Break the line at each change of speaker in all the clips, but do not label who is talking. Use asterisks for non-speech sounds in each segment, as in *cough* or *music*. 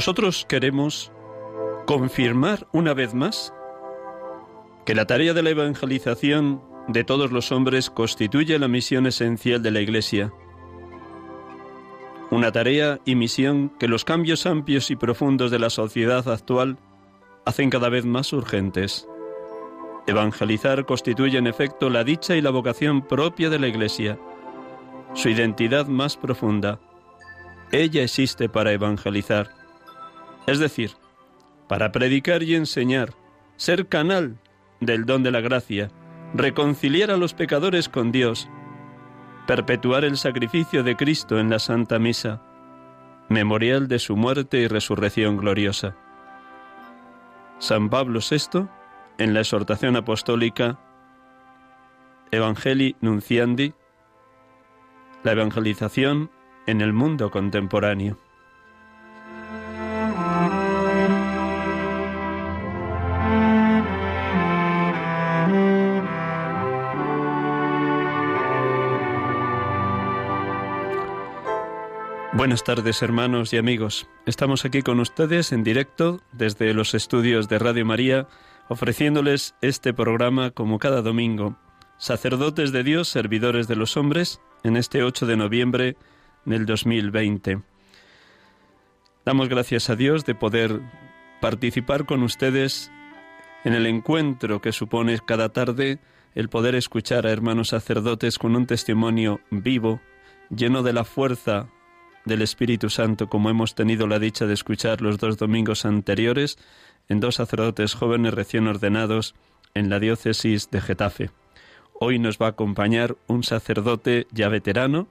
Nosotros queremos confirmar una vez más que la tarea de la evangelización de todos los hombres constituye la misión esencial de la Iglesia. Una tarea y misión que los cambios amplios y profundos de la sociedad actual hacen cada vez más urgentes. Evangelizar constituye en efecto la dicha y la vocación propia de la Iglesia, su identidad más profunda. Ella existe para evangelizar es decir, para predicar y enseñar, ser canal del don de la gracia, reconciliar a los pecadores con Dios, perpetuar el sacrificio de Cristo en la Santa Misa, memorial de su muerte y resurrección gloriosa. San Pablo VI, en la exhortación apostólica Evangelii Nunciandi, la evangelización en el mundo contemporáneo. Buenas tardes hermanos y amigos. Estamos aquí con ustedes en directo desde los estudios de Radio María, ofreciéndoles este programa como cada domingo. Sacerdotes de Dios, servidores de los hombres, en este 8 de noviembre del 2020. Damos gracias a Dios de poder participar con ustedes en el encuentro que supone cada tarde el poder escuchar a hermanos sacerdotes con un testimonio vivo, lleno de la fuerza del Espíritu Santo, como hemos tenido la dicha de escuchar los dos domingos anteriores en dos sacerdotes jóvenes recién ordenados en la diócesis de Getafe. Hoy nos va a acompañar un sacerdote ya veterano,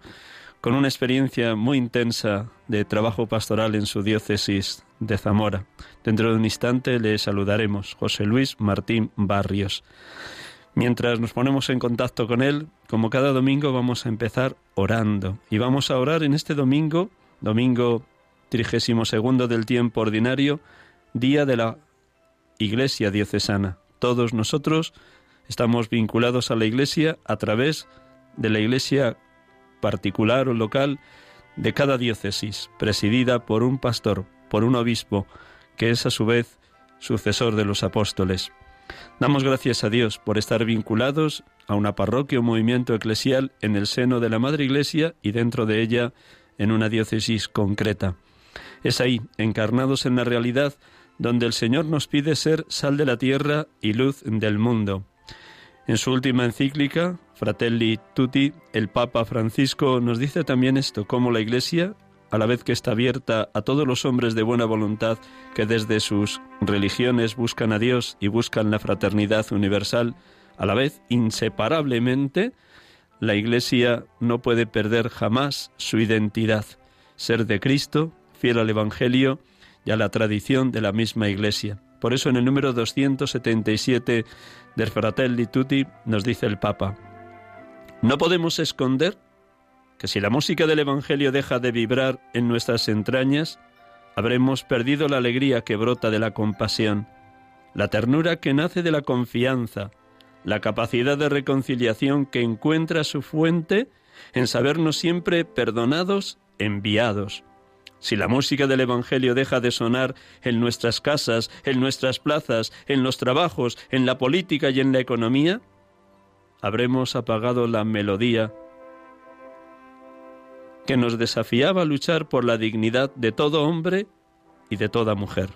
con una experiencia muy intensa de trabajo pastoral en su diócesis de Zamora. Dentro de un instante le saludaremos, José Luis Martín Barrios. Mientras nos ponemos en contacto con Él, como cada domingo vamos a empezar orando. Y vamos a orar en este domingo, domingo trigésimo segundo del tiempo ordinario, día de la Iglesia diocesana. Todos nosotros estamos vinculados a la Iglesia a través de la Iglesia particular o local de cada diócesis, presidida por un pastor, por un obispo, que es a su vez sucesor de los apóstoles. Damos gracias a Dios por estar vinculados a una parroquia o movimiento eclesial en el seno de la Madre Iglesia y dentro de ella en una diócesis concreta. Es ahí, encarnados en la realidad, donde el Señor nos pide ser sal de la tierra y luz del mundo. En su última encíclica, Fratelli Tutti, el Papa Francisco nos dice también esto, cómo la Iglesia a la vez que está abierta a todos los hombres de buena voluntad que desde sus religiones buscan a Dios y buscan la fraternidad universal, a la vez inseparablemente, la Iglesia no puede perder jamás su identidad, ser de Cristo, fiel al Evangelio y a la tradición de la misma Iglesia. Por eso en el número 277 del Fratelli Tutti nos dice el Papa, no podemos esconder que si la música del Evangelio deja de vibrar en nuestras entrañas, habremos perdido la alegría que brota de la compasión, la ternura que nace de la confianza, la capacidad de reconciliación que encuentra su fuente en sabernos siempre perdonados, enviados. Si la música del Evangelio deja de sonar en nuestras casas, en nuestras plazas, en los trabajos, en la política y en la economía, habremos apagado la melodía que nos desafiaba a luchar por la dignidad de todo hombre y de toda mujer.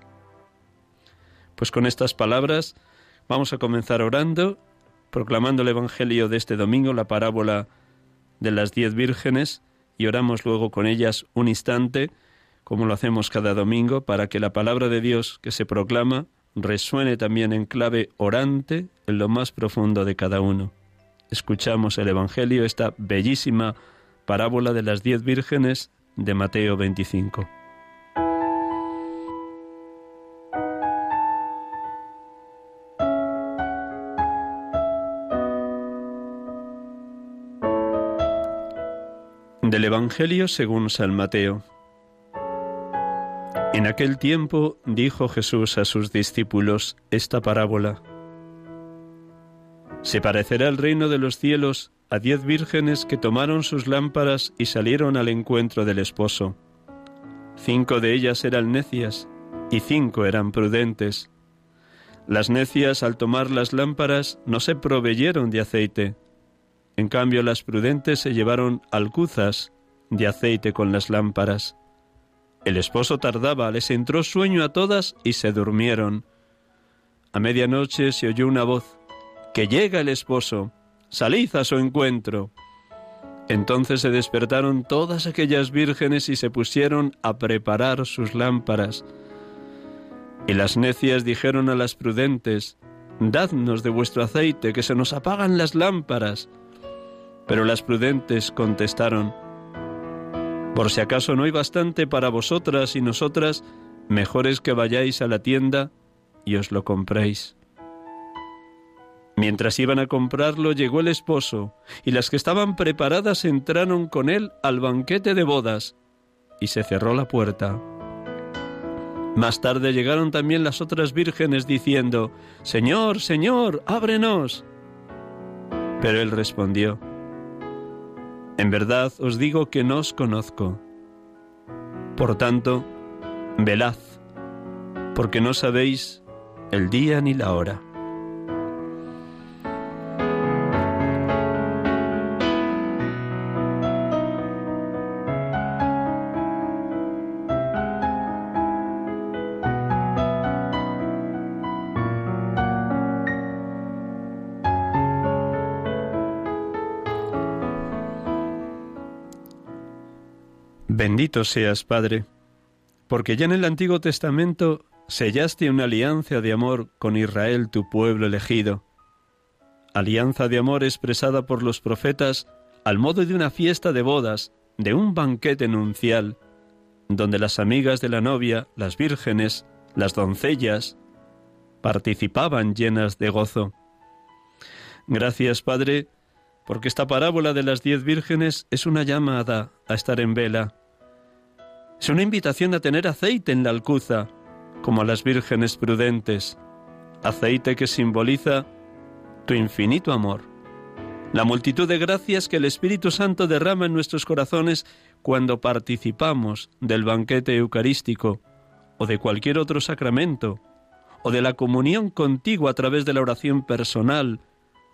Pues con estas palabras vamos a comenzar orando, proclamando el Evangelio de este domingo, la parábola de las diez vírgenes, y oramos luego con ellas un instante, como lo hacemos cada domingo, para que la palabra de Dios que se proclama resuene también en clave orante en lo más profundo de cada uno. Escuchamos el Evangelio, esta bellísima parábola de las diez vírgenes de Mateo 25. Del Evangelio según San Mateo. En aquel tiempo dijo Jesús a sus discípulos esta parábola. Se parecerá el reino de los cielos a diez vírgenes que tomaron sus lámparas y salieron al encuentro del esposo. Cinco de ellas eran necias y cinco eran prudentes. Las necias al tomar las lámparas no se proveyeron de aceite en cambio, las prudentes se llevaron alcuzas de aceite con las lámparas. El esposo tardaba, les entró sueño a todas y se durmieron. A medianoche se oyó una voz, que llega el esposo, salid a su encuentro. Entonces se despertaron todas aquellas vírgenes y se pusieron a preparar sus lámparas. Y las necias dijeron a las prudentes, Dadnos de vuestro aceite, que se nos apagan las lámparas. Pero las prudentes contestaron, Por si acaso no hay bastante para vosotras y nosotras, mejor es que vayáis a la tienda y os lo compréis. Mientras iban a comprarlo llegó el esposo, y las que estaban preparadas entraron con él al banquete de bodas, y se cerró la puerta. Más tarde llegaron también las otras vírgenes diciendo, Señor, Señor, ábrenos. Pero él respondió, en verdad os digo que no os conozco. Por tanto, velad, porque no sabéis el día ni la hora. Seas, Padre, porque ya en el Antiguo Testamento sellaste una alianza de amor con Israel, tu pueblo elegido. Alianza de amor expresada por los profetas al modo de una fiesta de bodas, de un banquete nuncial, donde las amigas de la novia, las vírgenes, las doncellas, participaban llenas de gozo. Gracias, Padre, porque esta parábola de las diez vírgenes es una llamada a estar en vela, es una invitación a tener aceite en la alcuza, como a las vírgenes prudentes, aceite que simboliza tu infinito amor, la multitud de gracias que el Espíritu Santo derrama en nuestros corazones cuando participamos del banquete eucarístico o de cualquier otro sacramento, o de la comunión contigo a través de la oración personal,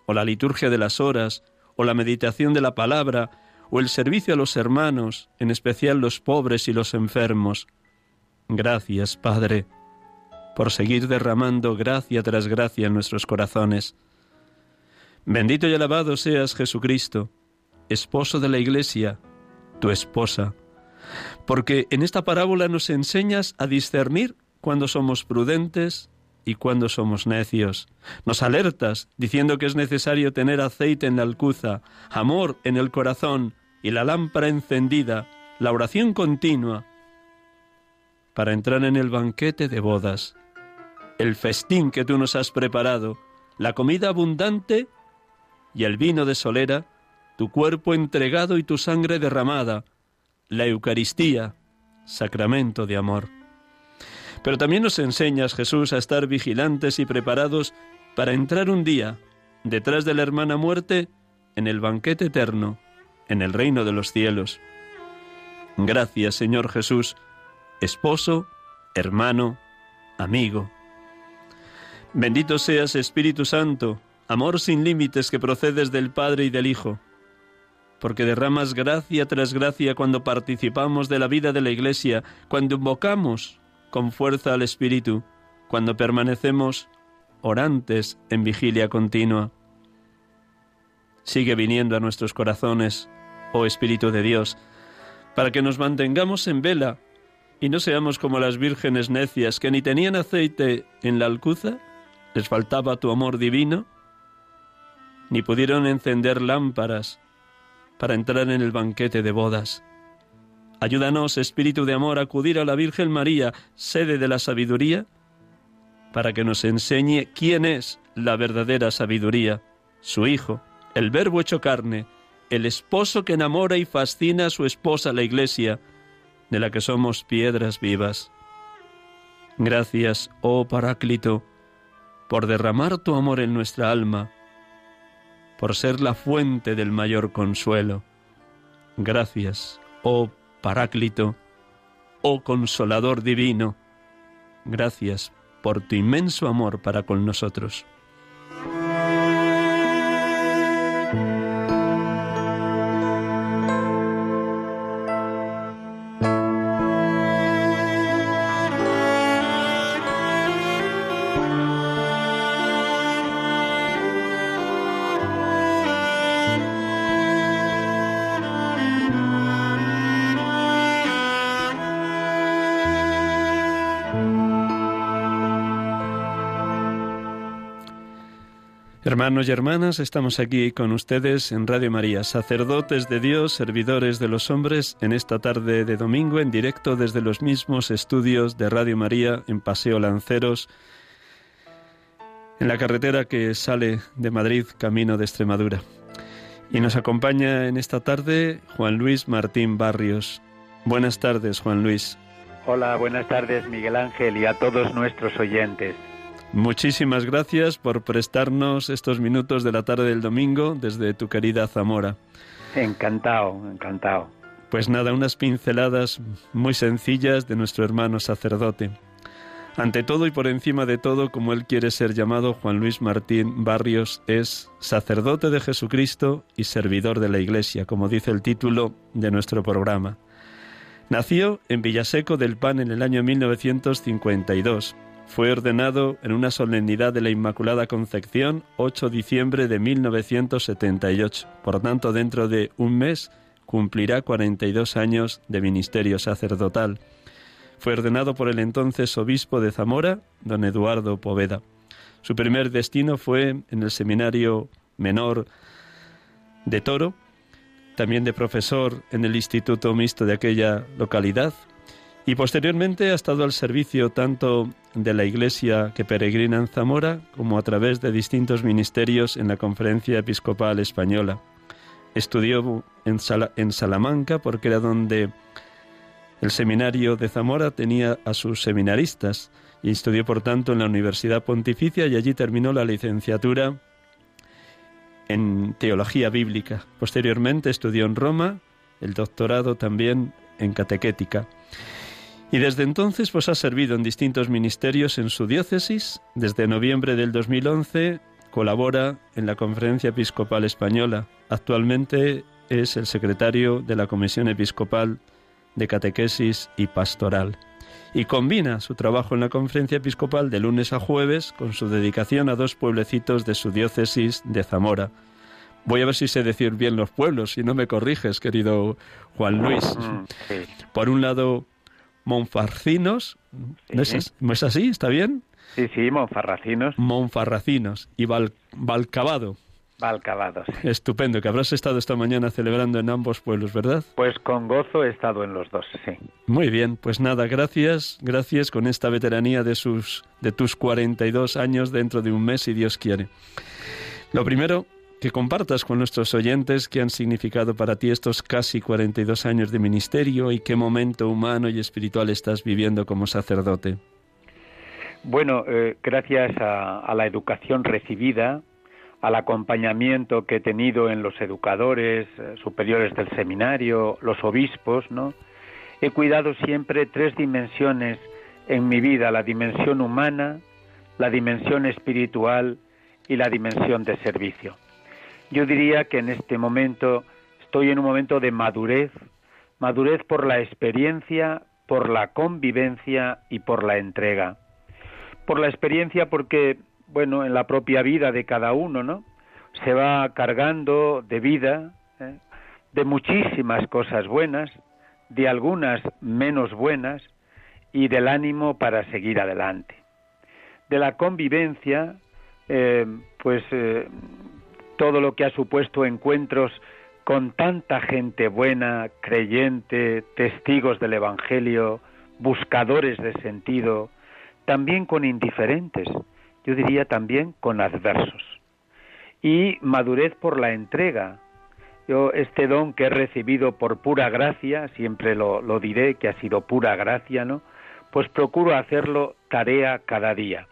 o la liturgia de las horas, o la meditación de la palabra, o el servicio a los hermanos, en especial los pobres y los enfermos. Gracias, Padre, por seguir derramando gracia tras gracia en nuestros corazones. Bendito y alabado seas Jesucristo, esposo de la Iglesia, tu esposa, porque en esta parábola nos enseñas a discernir cuando somos prudentes y cuando somos necios. Nos alertas diciendo que es necesario tener aceite en la alcuza, amor en el corazón, y la lámpara encendida, la oración continua, para entrar en el banquete de bodas, el festín que tú nos has preparado, la comida abundante y el vino de solera, tu cuerpo entregado y tu sangre derramada, la Eucaristía, sacramento de amor. Pero también nos enseñas, Jesús, a estar vigilantes y preparados para entrar un día detrás de la hermana muerte, en el banquete eterno, en el reino de los cielos. Gracias, Señor Jesús, esposo, hermano, amigo. Bendito seas, Espíritu Santo, amor sin límites que procedes del Padre y del Hijo, porque derramas gracia tras gracia cuando participamos de la vida de la Iglesia, cuando invocamos con fuerza al Espíritu, cuando permanecemos orantes en vigilia continua. Sigue viniendo a nuestros corazones, oh Espíritu de Dios, para que nos mantengamos en vela y no seamos como las vírgenes necias que ni tenían aceite en la alcuza, les faltaba tu amor divino, ni pudieron encender lámparas para entrar en el banquete de bodas. Ayúdanos, Espíritu de Amor, a acudir a la Virgen María, sede de la sabiduría, para que nos enseñe quién es la verdadera sabiduría, su Hijo, el Verbo hecho carne, el esposo que enamora y fascina a su esposa la Iglesia, de la que somos piedras vivas. Gracias, oh Paráclito, por derramar tu amor en nuestra alma, por ser la fuente del mayor consuelo. Gracias, oh Paráclito, oh Consolador divino, gracias por tu inmenso amor para con nosotros. Hermanos y hermanas, estamos aquí con ustedes en Radio María, sacerdotes de Dios, servidores de los hombres, en esta tarde de domingo en directo desde los mismos estudios de Radio María en Paseo Lanceros, en la carretera que sale de Madrid camino de Extremadura. Y nos acompaña en esta tarde Juan Luis Martín Barrios. Buenas tardes, Juan Luis.
Hola, buenas tardes, Miguel Ángel, y a todos nuestros oyentes.
Muchísimas gracias por prestarnos estos minutos de la tarde del domingo desde tu querida Zamora.
Encantado, encantado.
Pues nada, unas pinceladas muy sencillas de nuestro hermano sacerdote. Ante todo y por encima de todo, como él quiere ser llamado, Juan Luis Martín Barrios es sacerdote de Jesucristo y servidor de la Iglesia, como dice el título de nuestro programa. Nació en Villaseco del Pan en el año 1952 fue ordenado en una solemnidad de la Inmaculada Concepción 8 de diciembre de 1978. Por tanto, dentro de un mes cumplirá 42 años de ministerio sacerdotal. Fue ordenado por el entonces obispo de Zamora, don Eduardo Poveda. Su primer destino fue en el seminario menor de Toro, también de profesor en el Instituto Mixto de aquella localidad, y posteriormente ha estado al servicio tanto de la Iglesia que peregrina en Zamora como a través de distintos ministerios en la Conferencia Episcopal Española. Estudió en, en Salamanca porque era donde el seminario de Zamora tenía a sus seminaristas y estudió por tanto en la Universidad Pontificia y allí terminó la licenciatura en teología bíblica. Posteriormente estudió en Roma el doctorado también en catequética. Y desde entonces pues ha servido en distintos ministerios en su diócesis. Desde noviembre del 2011 colabora en la Conferencia Episcopal Española. Actualmente es el secretario de la Comisión Episcopal de Catequesis y Pastoral. Y combina su trabajo en la Conferencia Episcopal de lunes a jueves con su dedicación a dos pueblecitos de su diócesis de Zamora. Voy a ver si sé decir bien los pueblos, si no me corriges, querido Juan Luis. Mm, Por un lado, Monfarcinos, ¿no es, así? ¿Está bien?
Sí, sí, Monfarracinos.
Monfarracinos y Val, Valcabado.
Valcabado, sí.
Estupendo, que habrás estado esta mañana celebrando en ambos pueblos, ¿verdad?
Pues con gozo he estado en los dos, sí.
Muy bien, pues nada, gracias, gracias con esta veteranía de, sus, de tus 42 años dentro de un mes, si Dios quiere. Lo primero, que compartas con nuestros oyentes qué han significado para ti estos casi 42 años de ministerio y qué momento humano y espiritual estás viviendo como sacerdote.
Bueno, eh, gracias a, la educación recibida, al acompañamiento que he tenido en los educadores eh, superiores del seminario, los obispos, ¿no? He cuidado siempre tres dimensiones en mi vida, la dimensión humana, la dimensión espiritual y la dimensión de servicio. Yo diría que en este momento estoy en un momento de madurez, madurez por la experiencia, por la convivencia y por la entrega. Por la experiencia porque bueno, en la propia vida de cada uno, ¿no? Se va cargando de vida, ¿eh? de muchísimas cosas buenas, de algunas menos buenas y del ánimo para seguir adelante. De la convivencia, eh, pues eh, todo lo que ha supuesto encuentros con tanta gente buena, creyente, testigos del Evangelio, buscadores de sentido, también con indiferentes, yo diría también con adversos. Y madurez por la entrega. Yo este don que he recibido por pura gracia, siempre lo, lo diré que ha sido pura gracia, ¿no? Pues procuro hacerlo tarea cada día.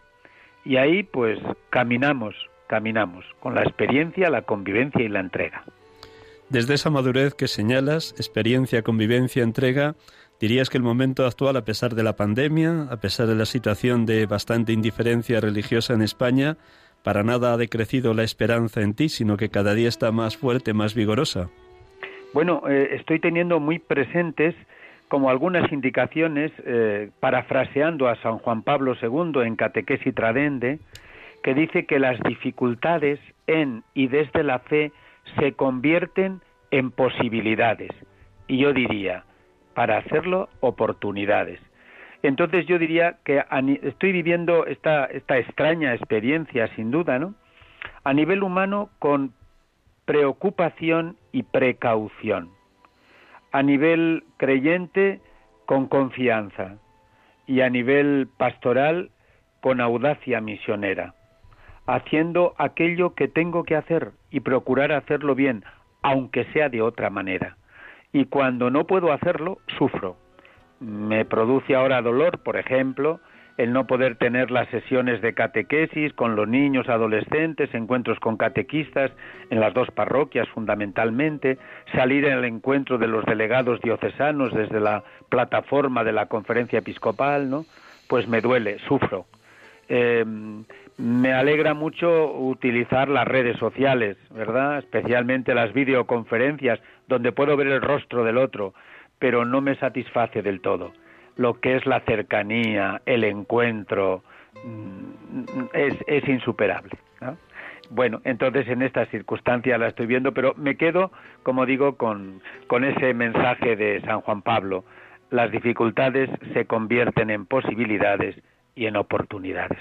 Y ahí pues caminamos, caminamos, con la experiencia, la convivencia y la entrega.
Desde esa madurez que señalas, experiencia, convivencia, entrega, ¿Dirías que el momento actual, a pesar de la pandemia, a pesar de la situación de bastante indiferencia religiosa en España, para nada ha decrecido la esperanza en ti, sino que cada día está más fuerte, más vigorosa?
Bueno, eh, estoy teniendo muy presentes como algunas indicaciones, eh, parafraseando a San Juan Pablo II en Catequesis Tradende, que dice que las dificultades en y desde la fe se convierten en posibilidades. Y yo diría, para hacerlo oportunidades. Entonces yo diría que estoy viviendo esta, esta extraña experiencia, sin duda, ¿no? A nivel humano con preocupación y precaución. A nivel creyente con confianza. Y a nivel pastoral con audacia misionera. Haciendo aquello que tengo que hacer y procurar hacerlo bien, aunque sea de otra manera y cuando no puedo hacerlo, sufro. Me produce ahora dolor, por ejemplo, el no poder tener las sesiones de catequesis con los niños, adolescentes, encuentros con catequistas en las dos parroquias fundamentalmente, salir el encuentro de los delegados diocesanos desde la plataforma de la conferencia episcopal, ¿no? Pues me duele, sufro. Eh, me alegra mucho utilizar las redes sociales, ¿verdad? Especialmente las videoconferencias, donde puedo ver el rostro del otro, pero no me satisface del todo. Lo que es la cercanía, el encuentro, mm, es, insuperable. Bueno, entonces en esta circunstancia la estoy viendo, pero me quedo, como digo, con ese mensaje de San Juan Pablo. Las dificultades se convierten en posibilidades y en oportunidades.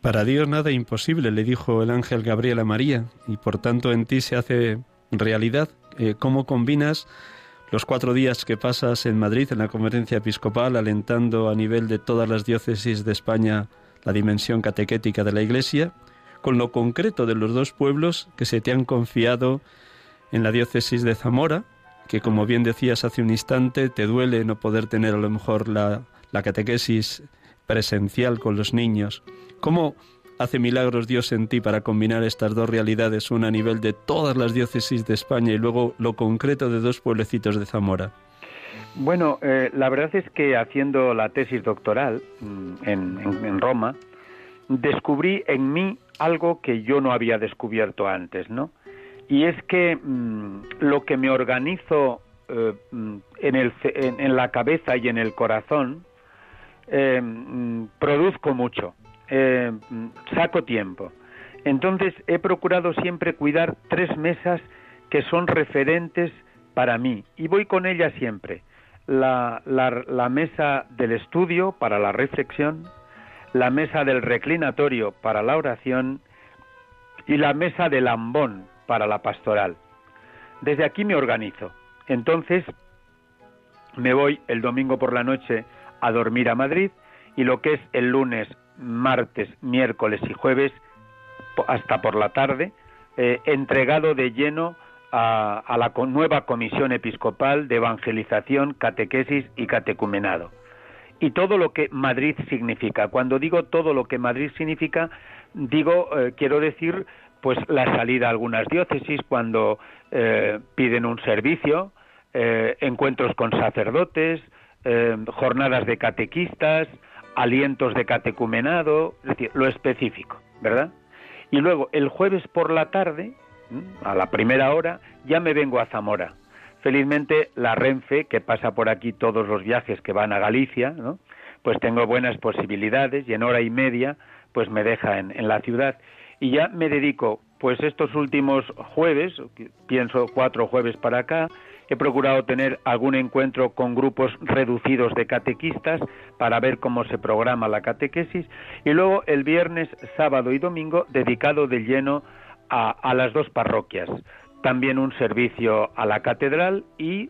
Para Dios nada imposible, le dijo el ángel Gabriel a María, y por tanto en ti se hace realidad. Eh, ¿Cómo combinas los cuatro días que pasas en Madrid en la conferencia episcopal, alentando a nivel de todas las diócesis de España la dimensión catequética de la Iglesia, con lo concreto de los dos pueblos que se te han confiado en la diócesis de Zamora, que como bien decías hace un instante, te duele no poder tener a lo mejor la, la catequesis presencial con los niños. ¿Cómo hace milagros Dios en ti para combinar estas dos realidades, una a nivel de todas las diócesis de España y luego lo concreto de dos pueblecitos de Zamora?
Bueno, eh, la verdad es que haciendo la tesis doctoral mm, en, Roma, descubrí en mí algo que yo no había descubierto antes, ¿no? Y es que mm, lo que me organizo eh, mm, en, el, en, la cabeza y en el corazón, eh, produzco mucho. Eh, saco tiempo. Entonces he procurado siempre cuidar tres mesas que son referentes para mí y voy con ellas siempre. La, la, mesa del estudio para la reflexión, la mesa del reclinatorio para la oración y la mesa del ambón para la pastoral. Desde aquí me organizo. Entonces me voy el domingo por la noche a dormir a Madrid y lo que es el lunes martes, miércoles y jueves hasta por la tarde, eh, entregado de lleno a, la nueva Comisión Episcopal de Evangelización, Catequesis y Catecumenado. Y todo lo que Madrid significa. Cuando digo todo lo que Madrid significa, digo, eh, quiero decir pues la salida a algunas diócesis cuando eh, piden un servicio, encuentros con sacerdotes, eh, jornadas de catequistas, alientos de catecumenado, es decir, lo específico, ¿verdad? Y luego el jueves por la tarde, a la primera hora, ya me vengo a Zamora. Felizmente la Renfe, que pasa por aquí todos los viajes que van a Galicia, ¿no? pues tengo buenas posibilidades y en hora y media pues me deja en, en la ciudad. Y ya me dedico, pues estos últimos jueves, pienso cuatro jueves para acá, he procurado tener algún encuentro con grupos reducidos de catequistas para ver cómo se programa la catequesis y luego el viernes, sábado y domingo dedicado de lleno a, las dos parroquias. También un servicio a la catedral y,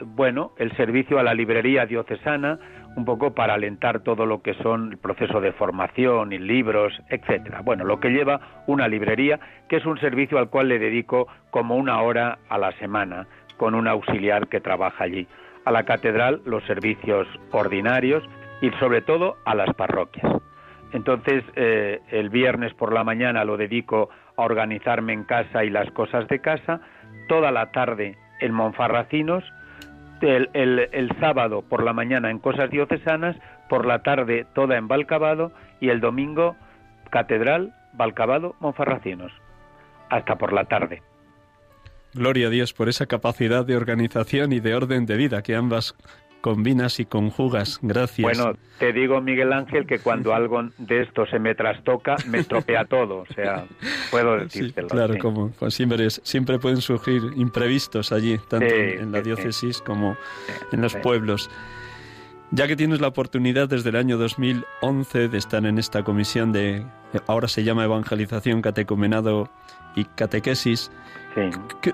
bueno, el servicio a la librería diocesana, un poco para alentar todo lo que son el proceso de formación y libros, etcétera. Bueno, lo que lleva una librería, que es un servicio al cual le dedico como una hora a la semana, con un auxiliar que trabaja allí. A la catedral los servicios ordinarios y sobre todo a las parroquias. Entonces, eh, el viernes por la mañana lo dedico a organizarme en casa y las cosas de casa, toda la tarde en Monfarracinos, el, sábado por la mañana en Cosas Diocesanas, por la tarde toda en Valcabado y el domingo Catedral, Valcabado, Monfarracinos, hasta por la tarde.
Gloria a Dios por esa capacidad de organización y de orden de vida que ambas combinas y conjugas. Gracias.
Bueno, te digo, Miguel Ángel, que cuando algo de esto se me trastoca, me estropea *laughs* todo. O sea, puedo decírtelo.
claro, como pues siempre, siempre pueden surgir imprevistos allí, tanto en la diócesis como en los pueblos. Ya que tienes la oportunidad desde el año 2011 de estar en esta comisión de, ahora se llama Evangelización, Catecumenado y Catequesis,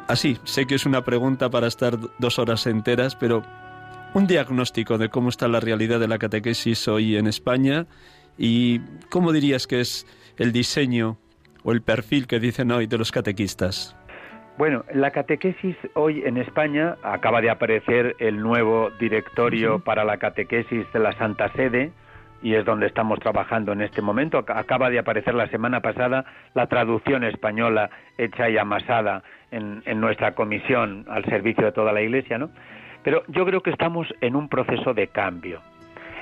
así, sé que es una pregunta para estar dos horas enteras, pero un diagnóstico de cómo está la realidad de la catequesis hoy en España y cómo dirías que es el diseño o el perfil que dicen hoy de los catequistas.
Bueno, la catequesis hoy en España acaba de aparecer el nuevo directorio para la catequesis de la Santa Sede y es donde estamos trabajando en este momento. Acaba de aparecer la semana pasada la traducción española hecha y amasada en, nuestra comisión al servicio de toda la Iglesia, ¿no? Pero yo creo que estamos en un proceso de cambio.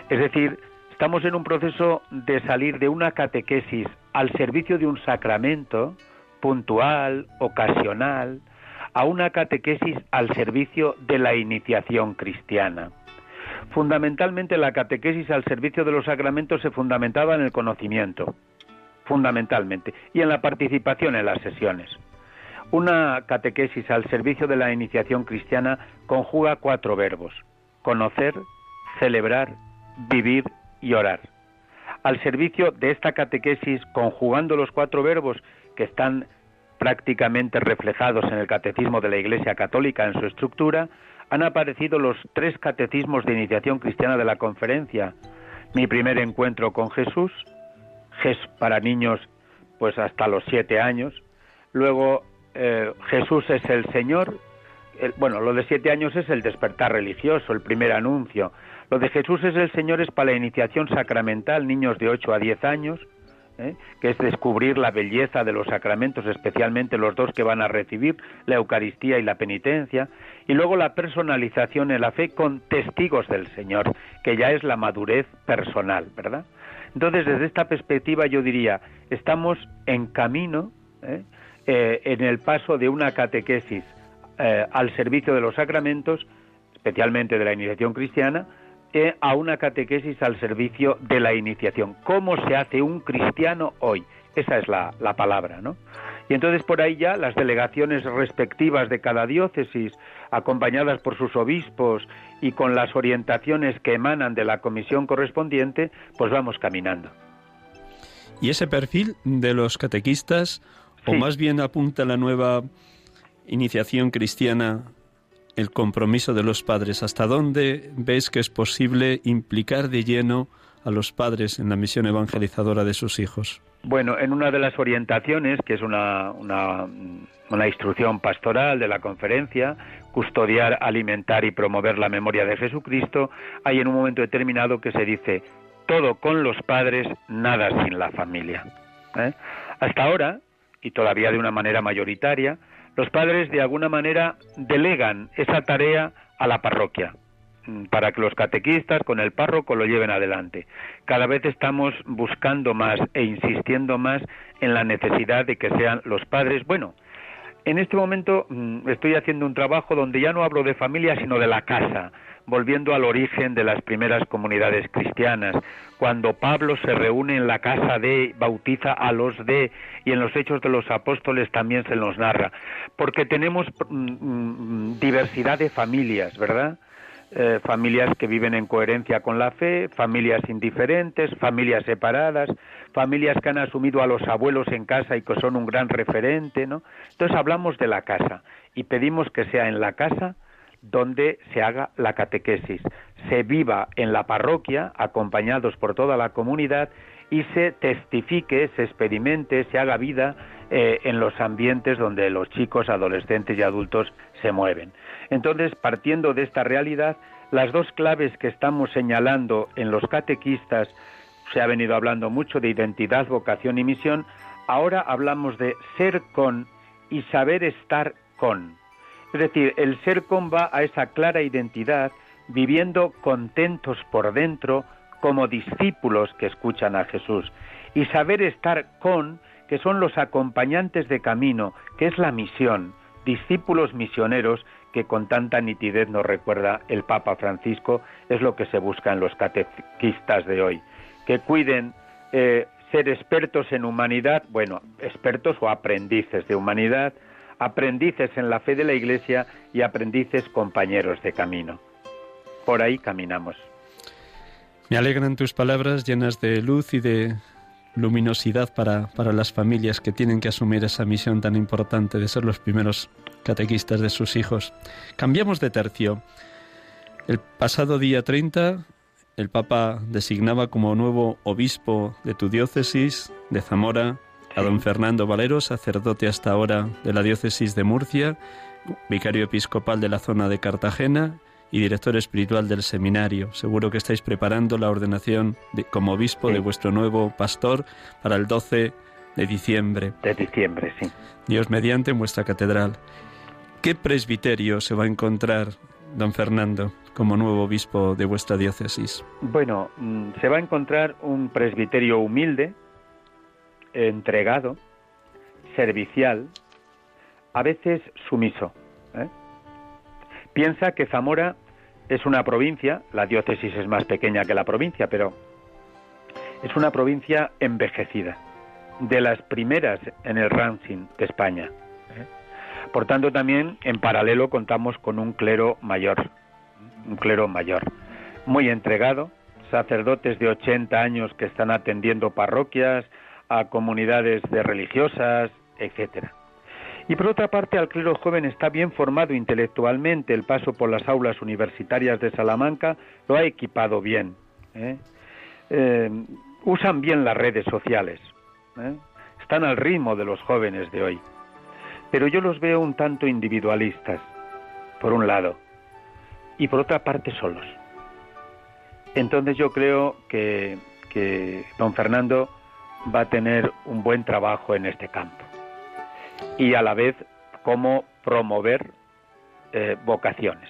Es decir, estamos en un proceso de salir de una catequesis al servicio de un sacramento puntual, ocasional, a una catequesis al servicio de la iniciación cristiana. Fundamentalmente la catequesis al servicio de los sacramentos se fundamentaba en el conocimiento, fundamentalmente, y en la participación en las sesiones. Una catequesis al servicio de la iniciación cristiana conjuga cuatro verbos, conocer, celebrar, vivir y orar. Al servicio de esta catequesis, conjugando los cuatro verbos que están prácticamente reflejados en el catecismo de la Iglesia Católica en su estructura, han aparecido los tres catecismos de iniciación cristiana de la conferencia. Mi primer encuentro con Jesús, Jesús para niños pues hasta los siete años, luego eh, Jesús es el Señor, bueno, lo de siete años es el despertar religioso, el primer anuncio. Lo de Jesús es el Señor es para la iniciación sacramental, niños de ocho a diez años, ¿eh? que es descubrir la belleza de los sacramentos, especialmente los dos que van a recibir, la Eucaristía y la penitencia, y luego la personalización en la fe con testigos del Señor, que ya es la madurez personal, ¿verdad? Entonces, desde esta perspectiva yo diría, estamos en camino, ¿eh? Eh, en el paso de una catequesis al servicio de los sacramentos, especialmente de la iniciación cristiana, eh, a una catequesis al servicio de la iniciación. ¿Cómo se hace un cristiano hoy? Esa es la, la palabra, ¿no? Y entonces por ahí ya las delegaciones respectivas de cada diócesis, acompañadas por sus obispos y con las orientaciones que emanan de la comisión correspondiente, pues vamos caminando.
¿Y ese perfil de los catequistas o más bien apunta la nueva iniciación cristiana el compromiso de los padres. ¿Hasta dónde ves que es posible implicar de lleno a los padres en la misión evangelizadora de sus hijos?
Bueno, en una de las orientaciones, que es una, una, una, instrucción pastoral de la conferencia, custodiar, alimentar y promover la memoria de Jesucristo, hay en un momento determinado que se dice, todo con los padres, nada sin la familia. ¿eh? Hasta ahora, y todavía de una manera mayoritaria, los padres de alguna manera delegan esa tarea a la parroquia mm, para que los catequistas con el párroco lo lleven adelante. Cada vez estamos buscando más e insistiendo más en la necesidad de que sean los padres, bueno, en este momento mm, estoy haciendo un trabajo donde ya no hablo de familia, sino de la casa, volviendo al origen de las primeras comunidades cristianas, cuando Pablo se reúne en la casa de, bautiza a los de, y en los hechos de los apóstoles también se nos narra, porque tenemos mm, mm, diversidad de familias, ¿verdad? Eh, familias que viven en coherencia con la fe, familias indiferentes, familias separadas, familias que han asumido a los abuelos en casa y que son un gran referente, ¿no? Entonces hablamos de la casa y pedimos que sea en la casa donde se haga la catequesis, se viva en la parroquia, acompañados por toda la comunidad, y se testifique, se experimente, se haga vida eh, en los ambientes donde los chicos, adolescentes y adultos se mueven. Entonces, partiendo de esta realidad, las dos claves que estamos señalando en los catequistas, se ha venido hablando mucho de identidad, vocación y misión, ahora hablamos de ser con y saber estar con. Es decir, el ser con va a esa clara identidad, viviendo contentos por dentro como discípulos que escuchan a Jesús. Y saber estar con, que son los acompañantes de camino, que es la misión, discípulos misioneros que con tanta nitidez nos recuerda el Papa Francisco, es lo que se busca en los catequistas de hoy. Que cuiden eh, ser expertos en humanidad, bueno, expertos o aprendices de humanidad, aprendices en la fe de la Iglesia y aprendices compañeros de camino. Por ahí caminamos.
Me alegran tus palabras llenas de luz y de luminosidad para, para, las familias que tienen que asumir esa misión tan importante de ser los primeros catequistas de sus hijos. Cambiamos de tercio. El pasado día 30, el Papa designaba como nuevo obispo de tu diócesis de Zamora a don Fernando Valero, sacerdote hasta ahora de la diócesis de Murcia, vicario episcopal de la zona de Cartagena y director espiritual del seminario. Seguro que estáis preparando la ordenación como obispo de vuestro nuevo pastor para el 12 de diciembre.
De diciembre, sí.
Dios mediante en vuestra catedral. ¿Qué presbiterio se va a encontrar, don Fernando, como nuevo obispo de vuestra diócesis?
Bueno, mm, se va a encontrar un presbiterio humilde, entregado, servicial, a veces sumiso. ¿eh? Piensa que Zamora es una provincia, la diócesis es más pequeña que la provincia, pero es una provincia envejecida, de las primeras en el ranking de España. ¿eh? Por tanto, también en paralelo contamos con un clero mayor, un clero mayor, muy entregado, sacerdotes de 80 años que están atendiendo parroquias, a comunidades de religiosas, etcétera. Y por otra parte, al clero joven está bien formado intelectualmente. El paso por las aulas universitarias de Salamanca lo ha equipado bien. ¿eh? Eh, usan bien las redes sociales. ¿eh? Están al ritmo de los jóvenes de hoy. Pero yo los veo un tanto individualistas, por un lado, y por otra parte solos. Entonces yo creo que, que don Fernando va a tener un buen trabajo en este campo. Y a la vez, cómo promover eh, vocaciones.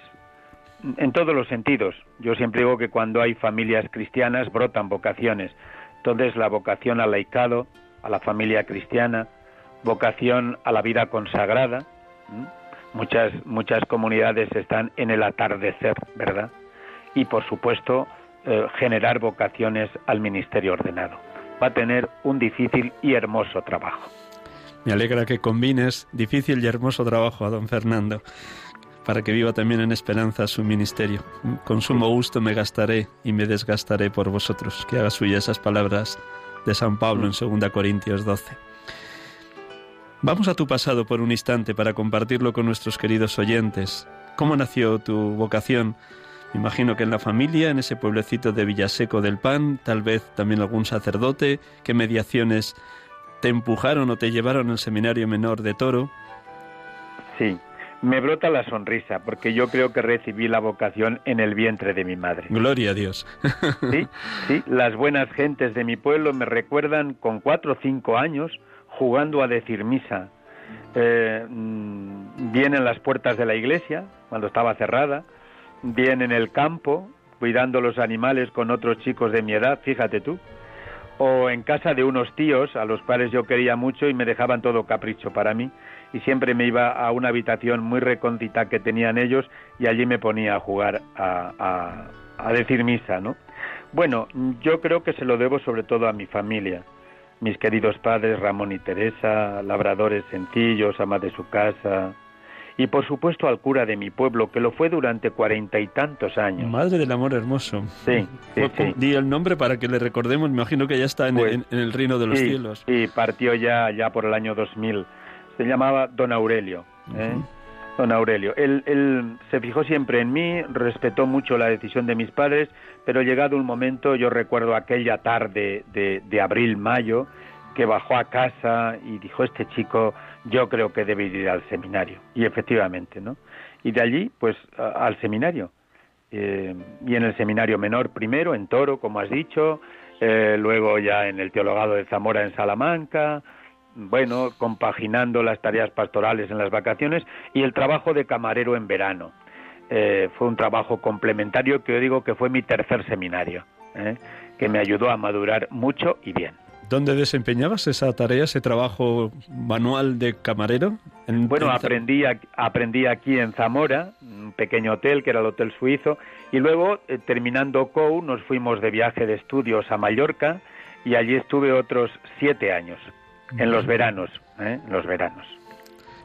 En todos los sentidos. Yo siempre digo que cuando hay familias cristianas brotan vocaciones. Entonces la vocación al laicado, a la familia cristiana, vocación a la vida consagrada. Muchas, muchas comunidades están en el atardecer, ¿verdad? Y por supuesto, eh, generar vocaciones al ministerio ordenado va a tener un difícil y hermoso trabajo.
Me alegra que combines difícil y hermoso trabajo a don Fernando, para que viva también en esperanza su ministerio. Con sumo gusto me gastaré y me desgastaré por vosotros. Que haga suya esas palabras de San Pablo en 2 Corintios 12. Vamos a tu pasado por un instante para compartirlo con nuestros queridos oyentes. ¿Cómo nació tu vocación? Me imagino que en la familia, en ese pueblecito de Villaseco del Pan, tal vez también algún sacerdote, qué mediaciones te empujaron o te llevaron al seminario menor de Toro.
Sí, me brota la sonrisa, porque yo creo que recibí la vocación en el vientre de mi madre.
Gloria a Dios. *laughs*
sí, sí, las buenas gentes de mi pueblo me recuerdan con cuatro o cinco años, jugando a decir misa, eh, mm, bien en las puertas de la iglesia, cuando estaba cerrada, bien en el campo, cuidando los animales con otros chicos de mi edad, fíjate tú, o en casa de unos tíos a los cuales yo quería mucho y me dejaban todo capricho para mí y siempre me iba a una habitación muy recóndita que tenían ellos y allí me ponía a jugar a, a decir misa, ¿no? Bueno, yo creo que se lo debo sobre todo a mi familia, mis queridos padres Ramón y Teresa, labradores sencillos, amas de su casa, y por supuesto al cura de mi pueblo, que lo fue durante cuarenta y tantos años.
Madre del amor hermoso.
Sí, sí, sí.
Di el nombre para que le recordemos, me imagino que ya está en,
Pues,
en el reino de los
sí,
cielos.
Sí, partió ya, ya por el año 2000. Se llamaba Don Aurelio. ¿eh? Don Aurelio. Él, él se fijó siempre en mí, respetó mucho la decisión de mis padres, pero llegado un momento, yo recuerdo aquella tarde de, de abril-mayo, que bajó a casa y dijo, este chico yo creo que debe ir al seminario. Y efectivamente, ¿no? Y de allí, pues, al seminario. Eh, y en el seminario menor primero, en Toro, como has dicho, eh, luego ya en el teologado de Zamora en Salamanca, bueno, compaginando las tareas pastorales en las vacaciones y el trabajo de camarero en verano. Eh, fue un trabajo complementario que yo digo que fue mi tercer seminario, ¿eh? que me ayudó a madurar mucho y bien.
¿Dónde desempeñabas esa tarea, ese trabajo manual de camarero? En-
Bueno,
en-
aprendí, aprendí aquí en Zamora, un pequeño hotel que era el Hotel Suizo, y luego, eh, terminando COU, nos fuimos de viaje de estudios a Mallorca, y allí estuve otros siete años, en los veranos, ¿eh? en los veranos.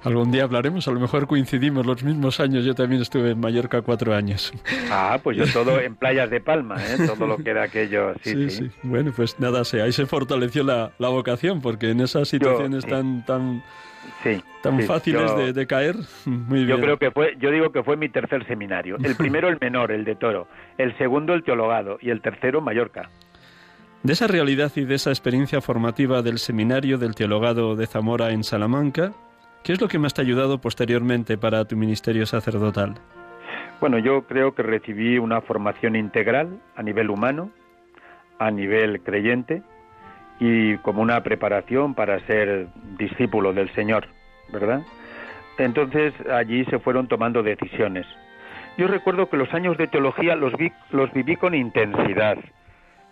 Algún día hablaremos, a lo mejor coincidimos los mismos años. Yo también estuve en Mallorca cuatro años.
Ah, pues yo todo en playas de Palma, ¿eh? *laughs* todo lo que era aquello, sí, sí.
Bueno, pues nada, sé, ahí se fortaleció la, la vocación, porque en esas situaciones
sí.
tan tan
sí,
tan
sí,
fáciles
yo-
de, de caer, *laughs* muy
Yo
bien.
creo que fue, yo digo que fue mi tercer seminario. El primero el menor, el de Toro, el segundo el teologado y el tercero Mallorca.
De esa realidad y de esa experiencia formativa del seminario del teologado de Zamora en Salamanca, ¿qué es lo que más te ha ayudado posteriormente para tu ministerio sacerdotal?
Bueno, yo creo que recibí una formación integral a nivel humano, a nivel creyente y como una preparación para ser discípulo del Señor, ¿verdad? Entonces allí se fueron tomando decisiones. Yo recuerdo que los años de teología los, vi- los viví con intensidad.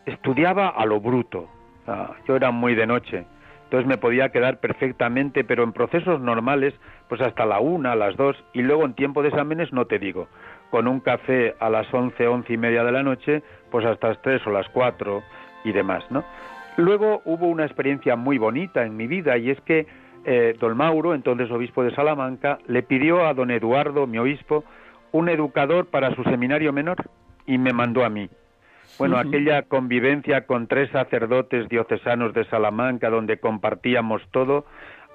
Estudiaba a lo bruto. Ah, yo era muy de noche. Entonces me podía quedar perfectamente, pero en procesos normales, pues hasta la una, las dos, y luego en tiempo de exámenes no te digo. Con un café a las once, once y media de la noche, pues hasta las tres o las cuatro y demás, ¿no? Luego hubo una experiencia muy bonita en mi vida y es que eh, don Mauro, entonces obispo de Salamanca, le pidió a don Eduardo, mi obispo, un educador para su seminario menor y me mandó a mí. Bueno, aquella convivencia con tres sacerdotes diocesanos de Salamanca donde compartíamos todo,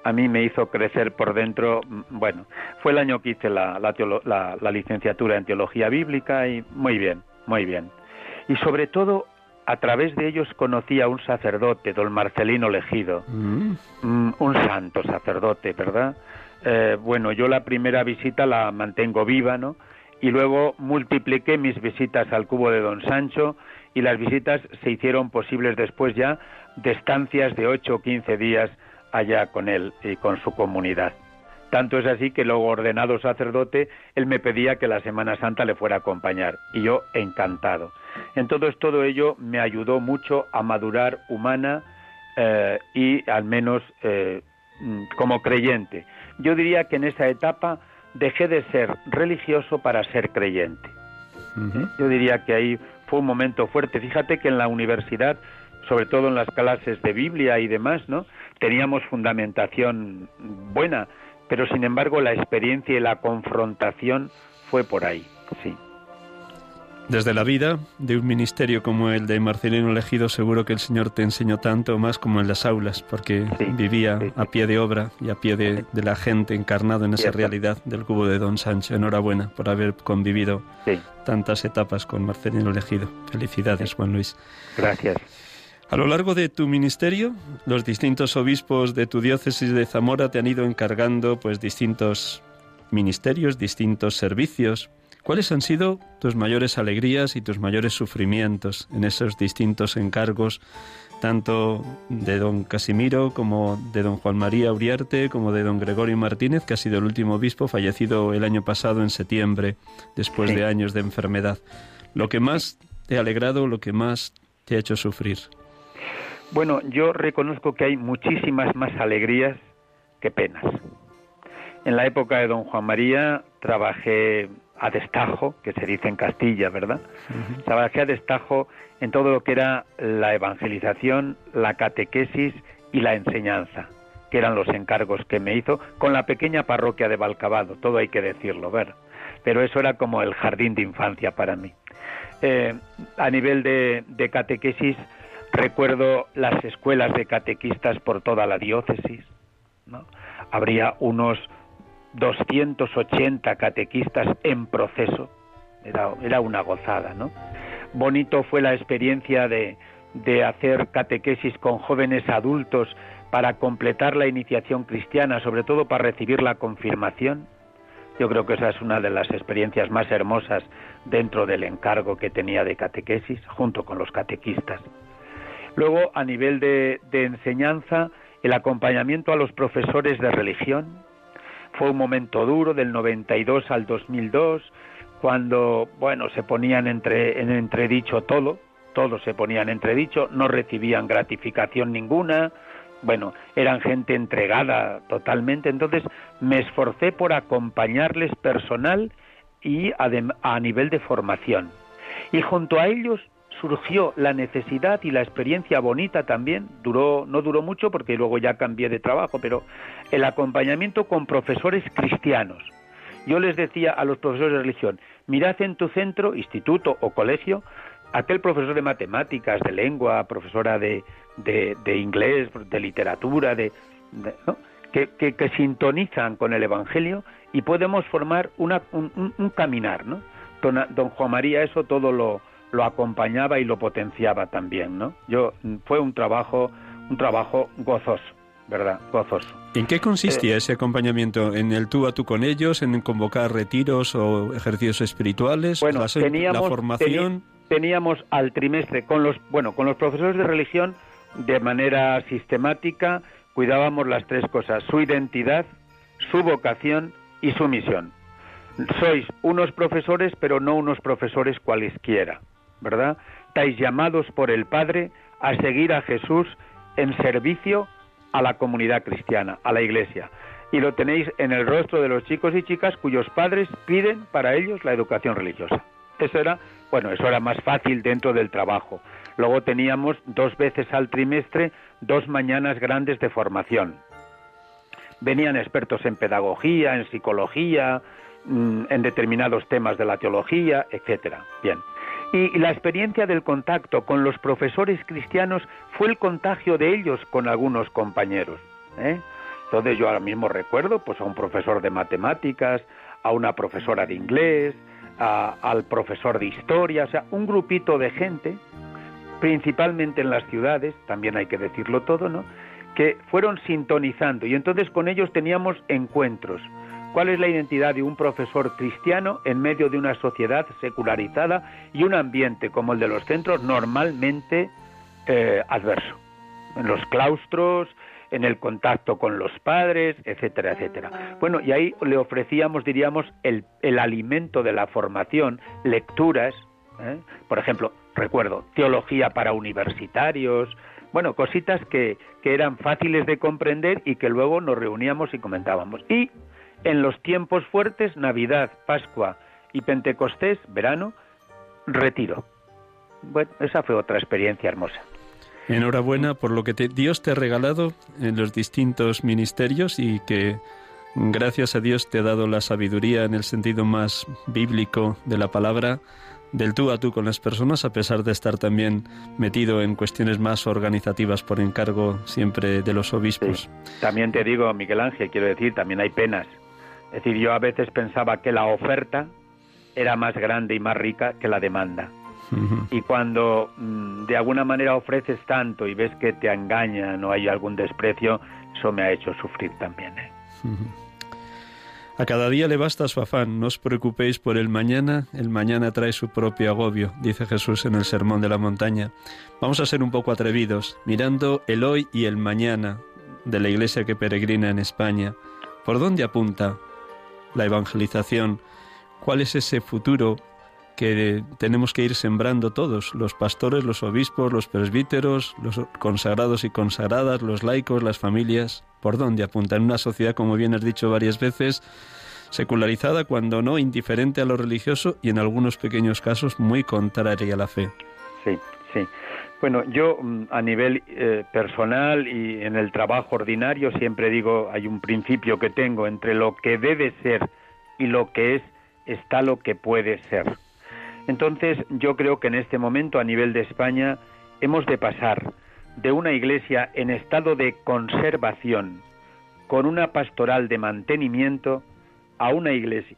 a mí me hizo crecer por dentro. mm, Bueno, fue el año que hice la, la la- la licenciatura en teología bíblica y muy bien, muy bien. Y sobre todo, a través de ellos conocí a un sacerdote, don Marcelino Legido,
Mm,
Mm, un santo sacerdote, ¿verdad? Eh, bueno, yo la primera visita la mantengo viva, ¿no? Y luego multipliqué mis visitas al cubo de Don Sancho y las visitas se hicieron posibles después ya de estancias de 8 o 15 días allá con él y con su comunidad. Tanto es así que luego ordenado sacerdote, él me pedía que la Semana Santa le fuera a acompañar y yo encantado. Entonces todo ello me ayudó mucho a madurar humana eh, y al menos eh, mm, como creyente. Yo diría que en esa etapa dejé de ser religioso para ser creyente. Yo diría que ahí fue un momento fuerte. Fíjate que en la universidad, sobre todo en las clases de Biblia y demás, ¿no? Teníamos fundamentación buena, pero sin embargo la experiencia y la confrontación fue por ahí, sí.
Desde la vida de un ministerio como el de Marcelino Elegido, seguro que el Señor te enseñó tanto más como en las aulas, porque
Sí,
vivía
sí, sí.
a pie de obra y a pie de, de la gente encarnado en esa realidad del cubo de Don Sancho. Enhorabuena por haber convivido tantas etapas con Marcelino Elegido. Felicidades, Juan Luis.
gracias.
A lo largo de tu ministerio, los distintos obispos de tu diócesis de Zamora te han ido encargando pues distintos ministerios, distintos servicios. ¿Cuáles han sido tus mayores alegrías y tus mayores sufrimientos en esos distintos encargos tanto de don Casimiro como de don Juan María Uriarte, como de don Gregorio Martínez, que ha sido el último obispo, fallecido el año pasado en septiembre, después de años de enfermedad. Lo que más te ha alegrado, lo que más te ha hecho sufrir.
Bueno, yo reconozco que hay muchísimas más alegrías que penas. En la época de don Juan María trabajé a destajo, que se dice en Castilla, ¿verdad? Trabajé a destajo en todo lo que era la evangelización, la catequesis y la enseñanza, que eran los encargos que me hizo con la pequeña parroquia de Valcabado, todo hay que decirlo, ver. Pero eso era como el jardín de infancia para mí. Eh, a nivel de, de catequesis, recuerdo las escuelas de catequistas por toda la diócesis. ¿no? Habría unos 280 catequistas en proceso. Era, era una gozada, ¿no? Bonito fue la experiencia de, de hacer catequesis con jóvenes adultos para completar la iniciación cristiana, sobre todo para recibir la confirmación. Yo creo que esa es una de las experiencias más hermosas dentro del encargo que tenía de catequesis, junto con los catequistas. Luego, a nivel de, de enseñanza, el acompañamiento a los profesores de religión, fue un momento duro del 92 al 2002, cuando, bueno, se ponían entre, en entredicho todo, todo se ponía en entredicho, no recibían gratificación ninguna, bueno, eran gente entregada totalmente, entonces me esforcé por acompañarles personal y a nivel de formación. Y junto a ellos surgió la necesidad y la experiencia bonita también, duró, no duró mucho porque luego ya cambié de trabajo, pero el acompañamiento con profesores cristianos. Yo les decía a los profesores de religión, mirad en tu centro, instituto o colegio, aquel profesor de matemáticas, de lengua, profesora de, de, inglés, de literatura, de, que, que, sintonizan con el Evangelio y podemos formar una, un, un, caminar. ¿no? don Juan María eso todo lo, lo acompañaba y lo potenciaba también, ¿no? Yo fue un trabajo un trabajo gozoso, ¿verdad? Gozoso.
¿En qué consistía eh, ese acompañamiento? ¿En el tú a tú con ellos? ¿En convocar retiros o ejercicios espirituales?
Bueno, teníamos, la formación. teníamos al trimestre con los bueno con los profesores de religión de manera sistemática cuidábamos las tres cosas: su identidad, su vocación y su misión. Sois unos profesores, pero no unos profesores cualesquiera. ¿Verdad? Estáis llamados por el Padre a seguir a Jesús en servicio a la comunidad cristiana, a la iglesia. Y lo tenéis en el rostro de los chicos y chicas cuyos padres piden para ellos la educación religiosa. Eso era, bueno, eso era más fácil dentro del trabajo. Luego teníamos dos veces al trimestre dos mañanas grandes de formación. Venían expertos en pedagogía, en psicología, mm, en determinados temas de la teología, etcétera. Bien. Y la experiencia del contacto con los profesores cristianos fue el contagio de ellos con algunos compañeros. ¿eh? Entonces yo ahora mismo recuerdo pues a un profesor de matemáticas, a una profesora de inglés, al profesor de historia, o sea, un grupito de gente, principalmente en las ciudades, también hay que decirlo todo, ¿no? Que fueron sintonizando y entonces con ellos teníamos encuentros ¿Cuál es la identidad de un profesor cristiano en medio de una sociedad secularizada y un ambiente como el de los centros normalmente eh, adverso? En los claustros, en el contacto con los padres, etcétera, etcétera. Bueno, y ahí le ofrecíamos, diríamos, el, alimento de la formación, lecturas, ¿eh? por ejemplo, recuerdo, teología para universitarios, bueno, cositas que, que eran fáciles de comprender y que luego nos reuníamos y comentábamos. Y en los tiempos fuertes, Navidad, Pascua y Pentecostés, verano, retiro. Bueno, esa fue otra experiencia hermosa.
Enhorabuena por lo que Dios te ha regalado en los distintos ministerios y que gracias a Dios te ha dado la sabiduría en el sentido más bíblico de la palabra, del tú a tú con las personas, a pesar de estar también metido en cuestiones más organizativas por encargo siempre de los obispos.
También te digo, Miguel Ángel, quiero decir, también hay penas es decir, yo a veces pensaba que la oferta era más grande y más rica que la demanda. Y cuando mm, de alguna manera ofreces tanto y ves que te engañan o hay algún desprecio, eso me ha hecho sufrir también. ¿eh?
A cada día le basta su afán, no os preocupéis por el mañana, el mañana trae su propio agobio, dice Jesús en el Sermón de la Montaña. Vamos a ser un poco atrevidos, mirando el hoy y el mañana de la Iglesia que peregrina en España. ¿Por dónde apunta la evangelización? ¿Cuál es ese futuro que tenemos que ir sembrando todos, los pastores, los obispos, los presbíteros, los consagrados y consagradas, los laicos, las familias, por dónde apuntan una sociedad, como bien has dicho varias veces, secularizada, cuando no, indiferente a lo religioso y en algunos pequeños casos muy contraria a la fe.
Sí, sí. Bueno, yo mm, a nivel eh, personal y en el trabajo ordinario siempre digo, hay un principio que tengo, entre lo que debe ser y lo que es, está lo que puede ser. Entonces yo creo que en este momento a nivel de España hemos de pasar de una iglesia en estado de conservación con una pastoral de mantenimiento a una iglesia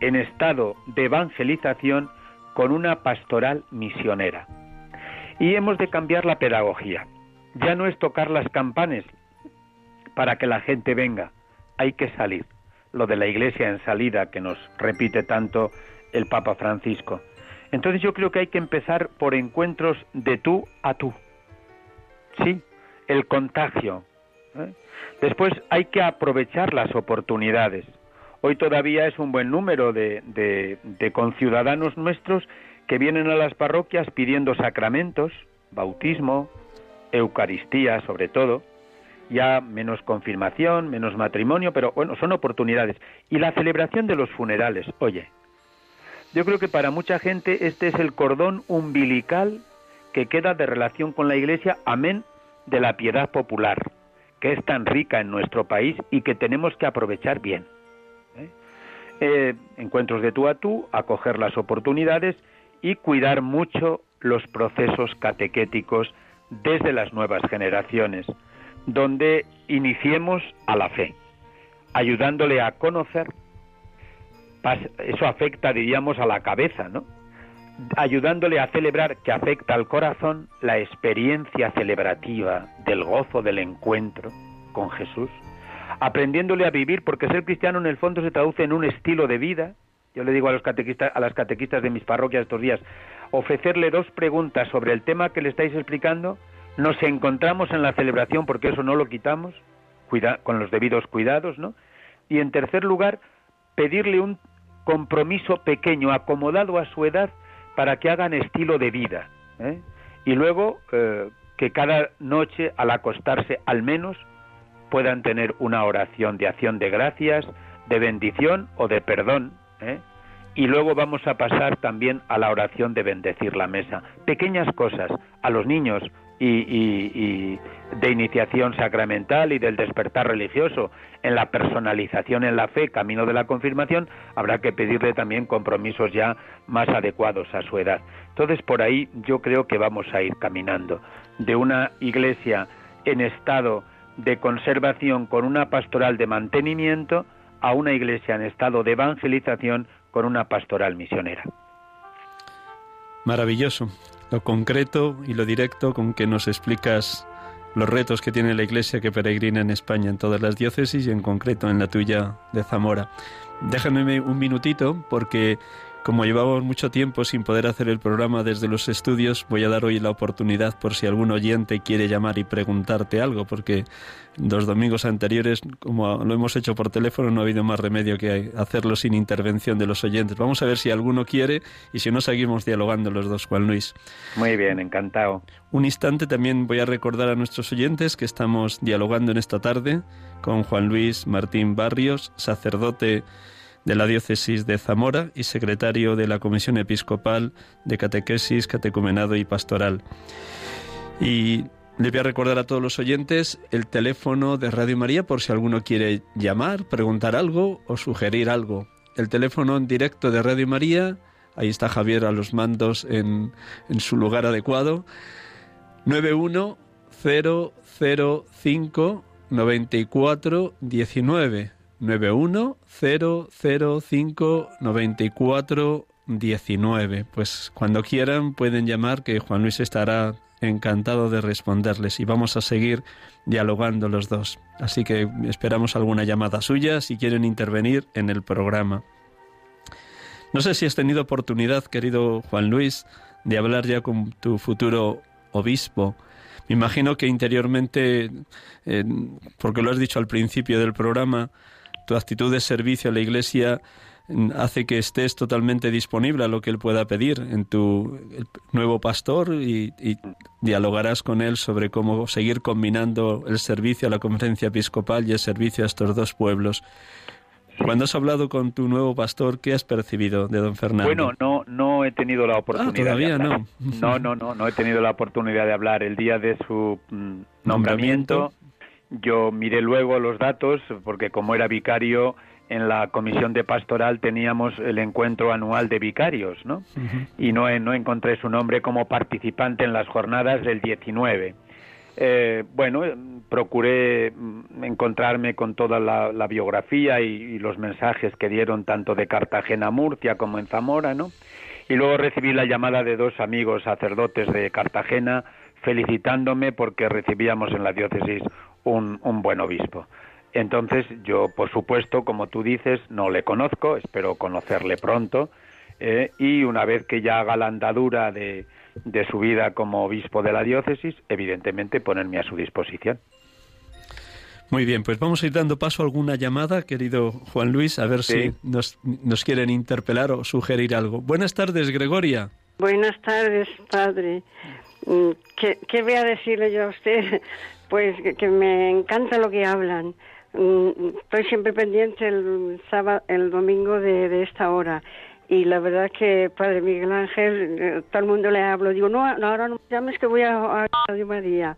en estado de evangelización con una pastoral misionera. Y hemos de cambiar la pedagogía. Ya no es tocar las campanas para que la gente venga, hay que salir. Lo de la iglesia en salida que nos repite tanto el Papa Francisco. Entonces yo creo que hay que empezar por encuentros de tú a tú. Sí, el contagio. ¿eh? Después hay que aprovechar las oportunidades. Hoy todavía es un buen número de, de, conciudadanos nuestros que vienen a las parroquias pidiendo sacramentos, bautismo, Eucaristía sobre todo, ya menos confirmación, menos matrimonio, pero bueno, son oportunidades. Y la celebración de los funerales, oye, yo creo que para mucha gente este es el cordón umbilical que queda de relación con la Iglesia, amén de la piedad popular, que es tan rica en nuestro país y que tenemos que aprovechar bien. ¿eh? Eh, encuentros de tú a tú, acoger las oportunidades y cuidar mucho los procesos catequéticos desde las nuevas generaciones, donde iniciemos a la fe, ayudándole a conocer eso afecta, diríamos, a la cabeza, ¿no? Ayudándole a celebrar, que afecta al corazón, la experiencia celebrativa del gozo del encuentro con Jesús, aprendiéndole a vivir, porque ser cristiano en el fondo se traduce en un estilo de vida. Yo le digo a los catequistas, a las catequistas de mis parroquias estos días, ofrecerle dos preguntas sobre el tema que le estáis explicando, nos encontramos en la celebración, porque eso no lo quitamos, con los debidos cuidados, ¿no? Y en tercer lugar, pedirle un compromiso pequeño, acomodado a su edad, para que hagan estilo de vida. ¿eh? Y luego eh, que cada noche, al acostarse al menos, puedan tener una oración de acción de gracias, de bendición o de perdón. ¿Eh? Y luego vamos a pasar también a la oración de bendecir la mesa. Pequeñas cosas. A los niños, y, de iniciación sacramental y del despertar religioso, en la personalización en la fe, camino de la confirmación, habrá que pedirle también compromisos ya más adecuados a su edad. Entonces, por ahí yo creo que vamos a ir caminando de una iglesia en estado de conservación con una pastoral de mantenimiento a una iglesia en estado de evangelización con una pastoral misionera.
Maravilloso lo concreto y lo directo con que nos explicas los retos que tiene la Iglesia que peregrina en España, en todas las diócesis y en concreto en la tuya de Zamora. Déjame un minutito porque como llevamos mucho tiempo sin poder hacer el programa desde los estudios, voy a dar hoy la oportunidad por si algún oyente quiere llamar y preguntarte algo, porque los domingos anteriores, como lo hemos hecho por teléfono, no ha habido más remedio que hacerlo sin intervención de los oyentes. Vamos a ver si alguno quiere y si no, seguimos dialogando los dos, Juan Luis.
Muy bien, encantado.
Un instante también voy a recordar a nuestros oyentes que estamos dialogando en esta tarde con Juan Luis Martín Barrios, sacerdote de la Diócesis de Zamora y secretario de la Comisión Episcopal de Catequesis, Catecumenado y Pastoral. Y le voy a recordar a todos los oyentes el teléfono de Radio María por si alguno quiere llamar, preguntar algo o sugerir algo. El teléfono en directo de Radio María, ahí está Javier a los mandos en, en su lugar adecuado, 91005 9419 910059419. Pues cuando quieran pueden llamar que Juan Luis estará encantado de responderles y vamos a seguir dialogando los dos. Así que esperamos alguna llamada suya si quieren intervenir en el programa. No sé si has tenido oportunidad, querido Juan Luis, de hablar ya con tu futuro obispo. Me imagino que interiormente, eh, porque lo has dicho al principio del programa, tu actitud de servicio a la Iglesia mm, hace que estés totalmente disponible a lo que él pueda pedir en tu nuevo pastor y, dialogarás con él sobre cómo seguir combinando el servicio a la conferencia episcopal y el servicio a estos dos pueblos. Cuando has hablado con tu nuevo pastor, ¿qué has percibido de don Fernando?
Bueno, no, no he tenido la oportunidad.
Ah, todavía no.
No, no, no, no he tenido la oportunidad de hablar el día de su mm, nombramiento. Yo miré luego los datos porque como era vicario en la comisión de pastoral teníamos el encuentro anual de vicarios, ¿no? Y no, no encontré su nombre como participante en las jornadas del 19. Eh, bueno, procuré mm, encontrarme con toda la, biografía y, los mensajes que dieron tanto de Cartagena a Murcia como en Zamora, ¿no? Y luego recibí la llamada de dos amigos sacerdotes de Cartagena felicitándome porque recibíamos en la diócesis un, un buen obispo. Entonces yo, por supuesto, como tú dices, no le conozco, espero conocerle pronto, eh, y una vez que ya haga la andadura de, de su vida como obispo de la diócesis, evidentemente ponerme a su disposición.
Muy bien, pues vamos a ir dando paso a alguna llamada, querido Juan Luis, a ver si nos, nos, quieren interpelar o sugerir algo. Buenas tardes, Gregoria.
Buenas tardes, padre. Mm, ¿Qué, qué voy a decirle yo a usted? Pues que, me encanta lo que hablan. Mm, estoy siempre pendiente el sábado, el domingo de, de esta hora y la verdad que Padre Miguel Ángel, eh, todo el mundo le hablo, digo, no, ahora no me llames que voy a, a Radio María.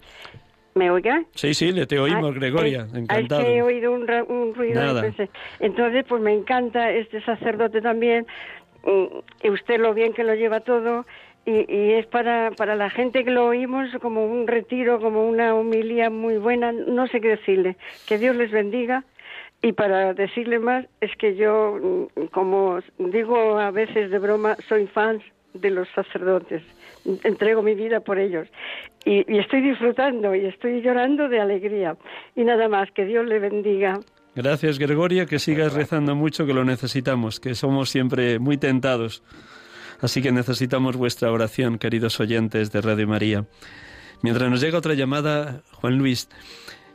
¿Me oiga?
Sí, sí, le te oímos, Gregoria, encantado.
he oído un, ruido. Entonces, pues me encanta este sacerdote también, mm, y usted lo bien que lo lleva todo, y, y, es para, para la gente que lo oímos como un retiro, como una humilía muy buena, no sé qué decirle. Que Dios les bendiga y para decirle más, es que yo, mm, como digo a veces de broma, soy fan de los sacerdotes. Entrego mi vida por ellos. Y, estoy disfrutando y estoy llorando de alegría. Y nada más, que Dios le bendiga.
Gracias, Gregoria, que sigas rezando mucho, que lo necesitamos, que somos siempre muy tentados. Así que necesitamos vuestra oración, queridos oyentes de Radio María. Mientras nos llega otra llamada, Juan Luis,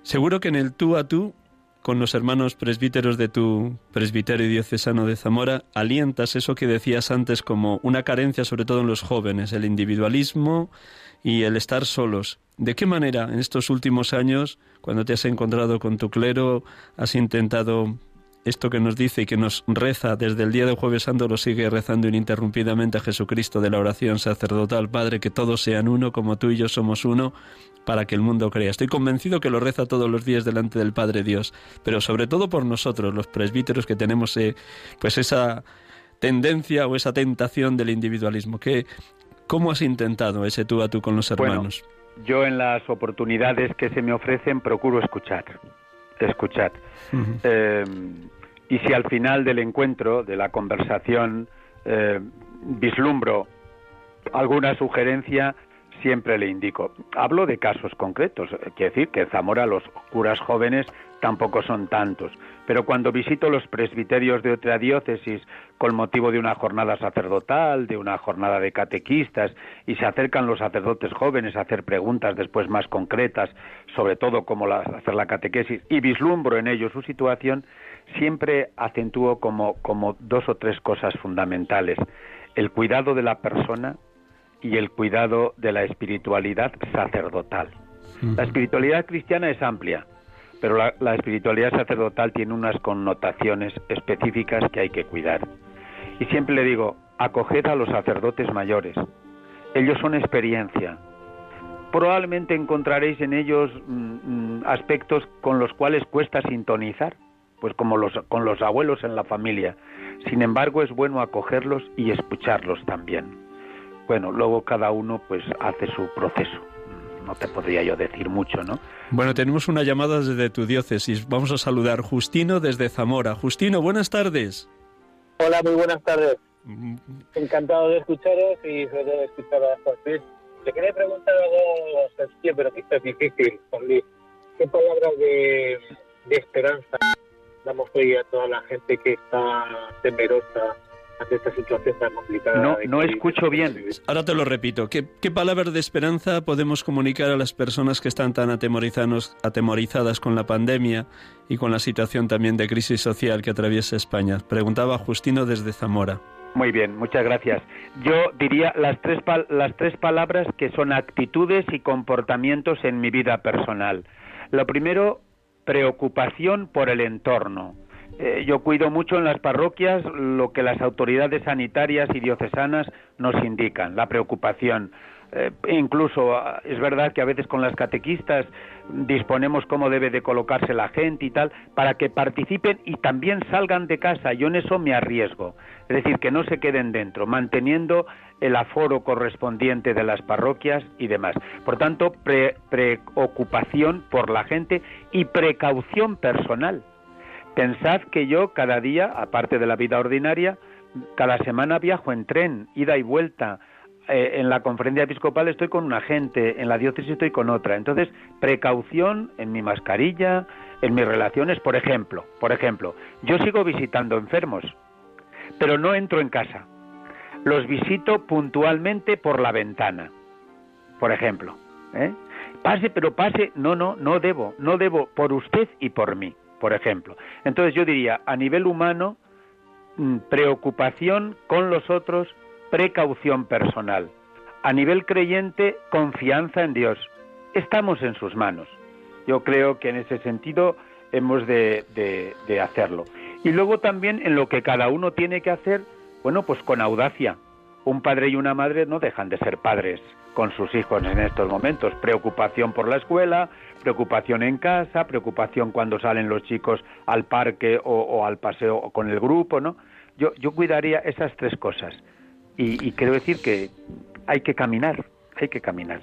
seguro que en el tú a tú con los hermanos presbíteros de tu presbiterio diocesano de Zamora, alientas eso que decías antes como una carencia sobre todo en los jóvenes, el individualismo y el estar solos. ¿De qué manera en estos últimos años, cuando te has encontrado con tu clero, has intentado esto que nos dice y que nos reza desde el día de Jueves Santo, lo sigue rezando ininterrumpidamente a Jesucristo de la oración sacerdotal, Padre, que todos sean uno, como tú y yo somos uno, para que el mundo crea. Estoy convencido que lo reza todos los días delante del Padre Dios, pero sobre todo por nosotros, los presbíteros que tenemos eh, pues esa tendencia o esa tentación del individualismo. ¿Qué, ¿Cómo has intentado ese tú a tú con los hermanos?
yo en las oportunidades que se me ofrecen procuro escuchar escuchar. Eh, y si al final del encuentro, de la conversación, eh, vislumbro alguna sugerencia, siempre le indico. Hablo de casos concretos, quiere decir que en Zamora los curas jóvenes tampoco son tantos, pero cuando visito los presbiterios de otra diócesis con motivo de una jornada sacerdotal, de una jornada de catequistas, y se acercan los sacerdotes jóvenes a hacer preguntas después más concretas, sobre todo cómo hacer la catequesis, y vislumbro en ellos su situación, siempre acentúo como, como dos o tres cosas fundamentales. El cuidado de la persona, y el cuidado de la espiritualidad sacerdotal. La espiritualidad cristiana es amplia, pero la, espiritualidad sacerdotal tiene unas connotaciones específicas que hay que cuidar. Y siempre le digo, acoged a los sacerdotes mayores. Ellos son experiencia. Probablemente encontraréis en ellos mm, mm, aspectos con los cuales cuesta sintonizar, pues como los, con los abuelos en la familia. Sin embargo, es bueno acogerlos y escucharlos también bueno, luego cada uno pues hace su proceso. No te podría yo decir mucho, ¿no?
Bueno, tenemos una llamada desde tu diócesis. Vamos a saludar Justino desde Zamora. Justino, buenas tardes.
Hola, muy buenas tardes. Mm. Encantado de escucharos y sobre todo de escuchar a Juan Le quería preguntar algo sencillo, pero quizás difícil, ¿Qué palabras de, de esperanza damos hoy a toda la gente que está temerosa ante esta situación tan complicada?
No, no escucho bien.
Ahora te lo repito. ¿Qué, ¿Qué palabras de esperanza podemos comunicar a las personas que están tan atemorizados, atemorizadas con la pandemia y con la situación también de crisis social que atraviesa España? Preguntaba Justino desde Zamora.
Muy bien, muchas gracias. Yo diría las tres, las tres palabras que son actitudes y comportamientos en mi vida personal. Lo primero, preocupación por el entorno. Eh, yo cuido mucho en las parroquias lo que las autoridades sanitarias y diocesanas nos indican, la preocupación. Eh, incluso ah, es verdad que a veces con las catequistas disponemos cómo debe de colocarse la gente y tal, para que participen y también salgan de casa. Yo en eso me arriesgo. Es decir, que no se queden dentro, manteniendo el aforo correspondiente de las parroquias y demás. Por tanto, preocupación por la gente y precaución personal. Pensad que yo cada día, aparte de la vida ordinaria, cada semana viajo en tren, ida y vuelta, eh, en la conferencia episcopal estoy con una gente, en la diócesis estoy con otra. Entonces, precaución en mi mascarilla, en mis relaciones, por ejemplo, por ejemplo, yo sigo visitando enfermos, pero no entro en casa. Los visito puntualmente por la ventana, por ejemplo. ¿eh? Pase, pero pase, no, no, no debo, no debo por usted y por mí, por ejemplo. Entonces yo diría, a nivel humano, mm, preocupación con los otros, precaución personal. A nivel creyente, confianza en Dios. Estamos en sus manos. Yo creo que en ese sentido hemos de, hacerlo. Y luego también en lo que cada uno tiene que hacer, bueno, pues con audacia. Un padre y una madre no dejan de ser padres con sus hijos en estos momentos. Preocupación por la escuela, preocupación en casa, preocupación cuando salen los chicos al parque o, o al paseo con el grupo, ¿no? Yo, yo cuidaría esas tres cosas y, quiero decir que hay que caminar, hay que caminar.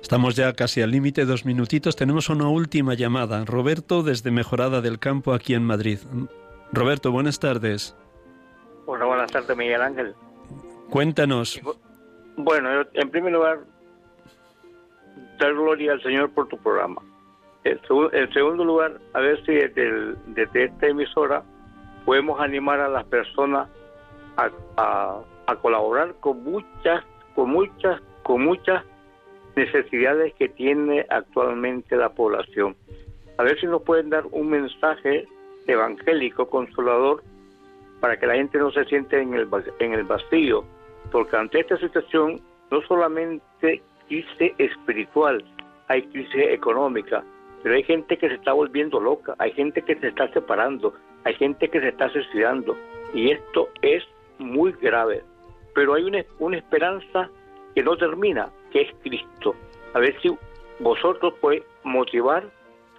Estamos ya casi al límite, dos minutitos. Tenemos una última llamada. Roberto desde Mejorada del Campo, aquí en Madrid. Roberto, buenas tardes.
Hola, buenas tardes, Miguel Ángel.
Cuéntanos.
Bueno, en primer lugar, dar gloria al Señor por tu programa. En segundo lugar, a ver si desde, esta emisora podemos animar a las personas a a colaborar con muchas, con muchas, con muchas necesidades que tiene actualmente la población. A ver si nos pueden dar un mensaje evangélico, consolador, para que la gente no se siente en el, en el vacío, porque ante esta situación no solamente crisis espiritual, hay crisis económica, pero hay gente que se está volviendo loca, hay gente que se está separando, hay gente que se está suicidando, y esto es muy grave pero hay una, una esperanza que no termina, que es Cristo. A ver si vosotros podéis motivar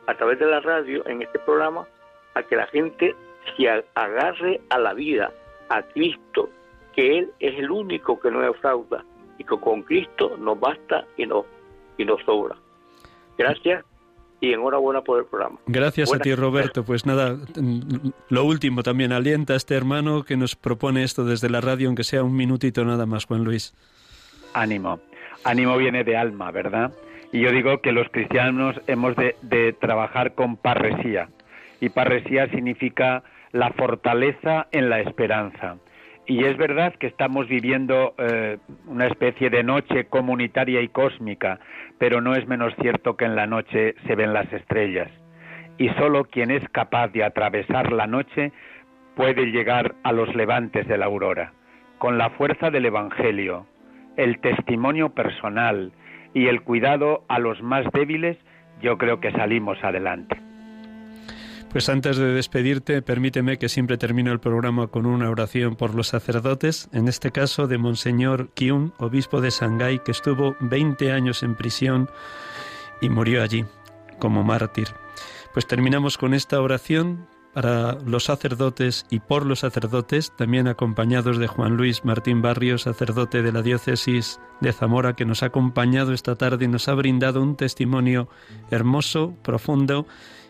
a través de la radio en este programa a que la gente se agarre a la vida, a Cristo, que Él es el único que no defrauda y que con Cristo nos basta y nos, y nos sobra. Gracias y enhorabuena por el programa.
Gracias a ti, Roberto. Pues nada, lo último también, alienta a este hermano que nos propone esto desde la radio, aunque sea un minutito nada más, Juan Luis.
Ánimo. Ánimo viene de alma, ¿verdad? Y yo digo que los cristianos hemos de, de trabajar con parresía. Y parresía significa la fortaleza en la esperanza. Y es verdad que estamos viviendo eh, una especie de noche comunitaria y cósmica, pero no es menos cierto que en la noche se ven las estrellas. Y solo quien es capaz de atravesar la noche puede llegar a los levantes de la aurora. Con la fuerza del Evangelio, el testimonio personal y el cuidado a los más débiles, yo creo que salimos adelante.
Pues antes de despedirte, permíteme que siempre termino el programa con una oración por los sacerdotes, en este caso de Monseñor Kyun, obispo de Shanghái, que estuvo 20 años en prisión y murió allí como mártir. Pues terminamos con esta oración para los sacerdotes y por los sacerdotes, también acompañados de Juan Luis Martín Barrios, sacerdote de la diócesis de Zamora, que nos ha acompañado esta tarde y nos ha brindado un testimonio hermoso, profundo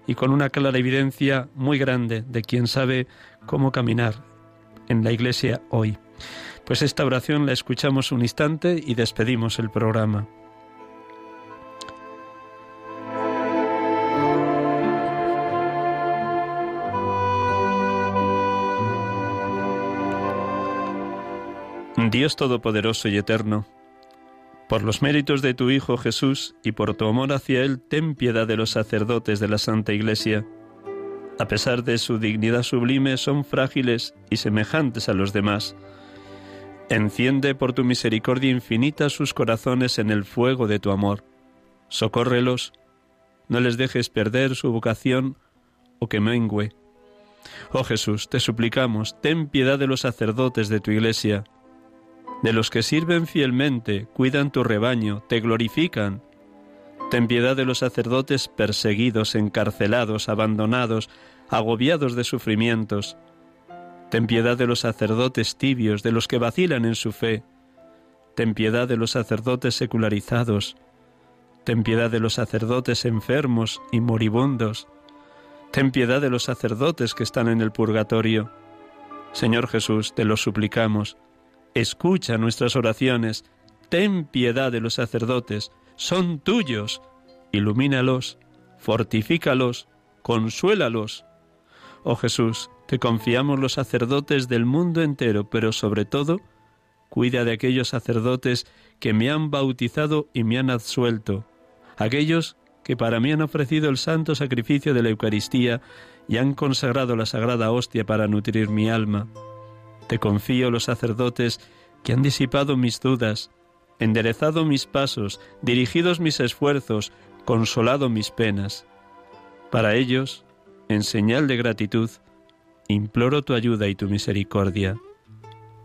y con una clara evidencia muy grande de quien sabe cómo caminar en la iglesia hoy. Pues esta oración la escuchamos un instante y despedimos el programa. Dios Todopoderoso y Eterno, por los méritos de tu Hijo Jesús y por tu amor hacia Él, ten piedad de los sacerdotes de la Santa Iglesia. A pesar de su dignidad sublime, son frágiles y semejantes a los demás. Enciende por tu misericordia infinita sus corazones en el fuego de tu amor. Socórrelos, no les dejes perder su vocación o que mengüe. Oh Jesús, te suplicamos, ten piedad de los sacerdotes de tu iglesia de los que sirven fielmente, cuidan tu rebaño, te glorifican. Ten piedad de los sacerdotes perseguidos, encarcelados, abandonados, agobiados de sufrimientos. Ten piedad de los sacerdotes tibios, de los que vacilan en su fe. Ten piedad de los sacerdotes secularizados. Ten piedad de los sacerdotes enfermos y moribundos. Ten piedad de los sacerdotes que están en el purgatorio. Señor Jesús, te lo suplicamos escucha nuestras oraciones, ten piedad de los sacerdotes, son tuyos, ilumínalos, fortifícalos, consuélalos. Oh Jesús, te confiamos los sacerdotes del mundo entero, pero sobre todo, cuida de aquellos sacerdotes que me han bautizado y me han absuelto, aquellos que para mí han ofrecido el santo sacrificio de la Eucaristía y han consagrado la sagrada hostia para nutrir mi alma. Te confío los sacerdotes que han disipado mis dudas, enderezado mis pasos, dirigidos mis esfuerzos, consolado mis penas. Para ellos, en señal de gratitud, imploro tu ayuda y tu misericordia.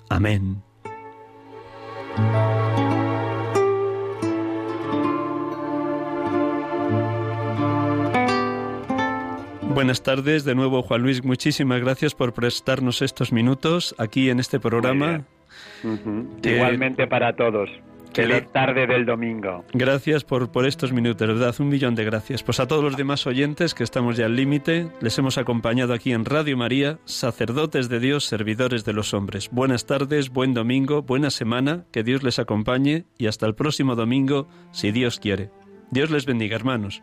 Amén. Buenas tardes, de nuevo Juan Luis, muchísimas gracias por prestarnos estos minutos aquí en este programa.
Igualmente para todos. Feliz tarde del domingo.
Gracias por, por estos minutos, verdad, un millón de gracias. Pues a todos los demás oyentes que estamos ya al límite, les hemos acompañado aquí en Radio María, sacerdotes de Dios, servidores de los hombres. Buenas tardes, buen domingo, buena semana, que Dios les acompañe y hasta el próximo domingo, si Dios quiere. Dios les bendiga, hermanos.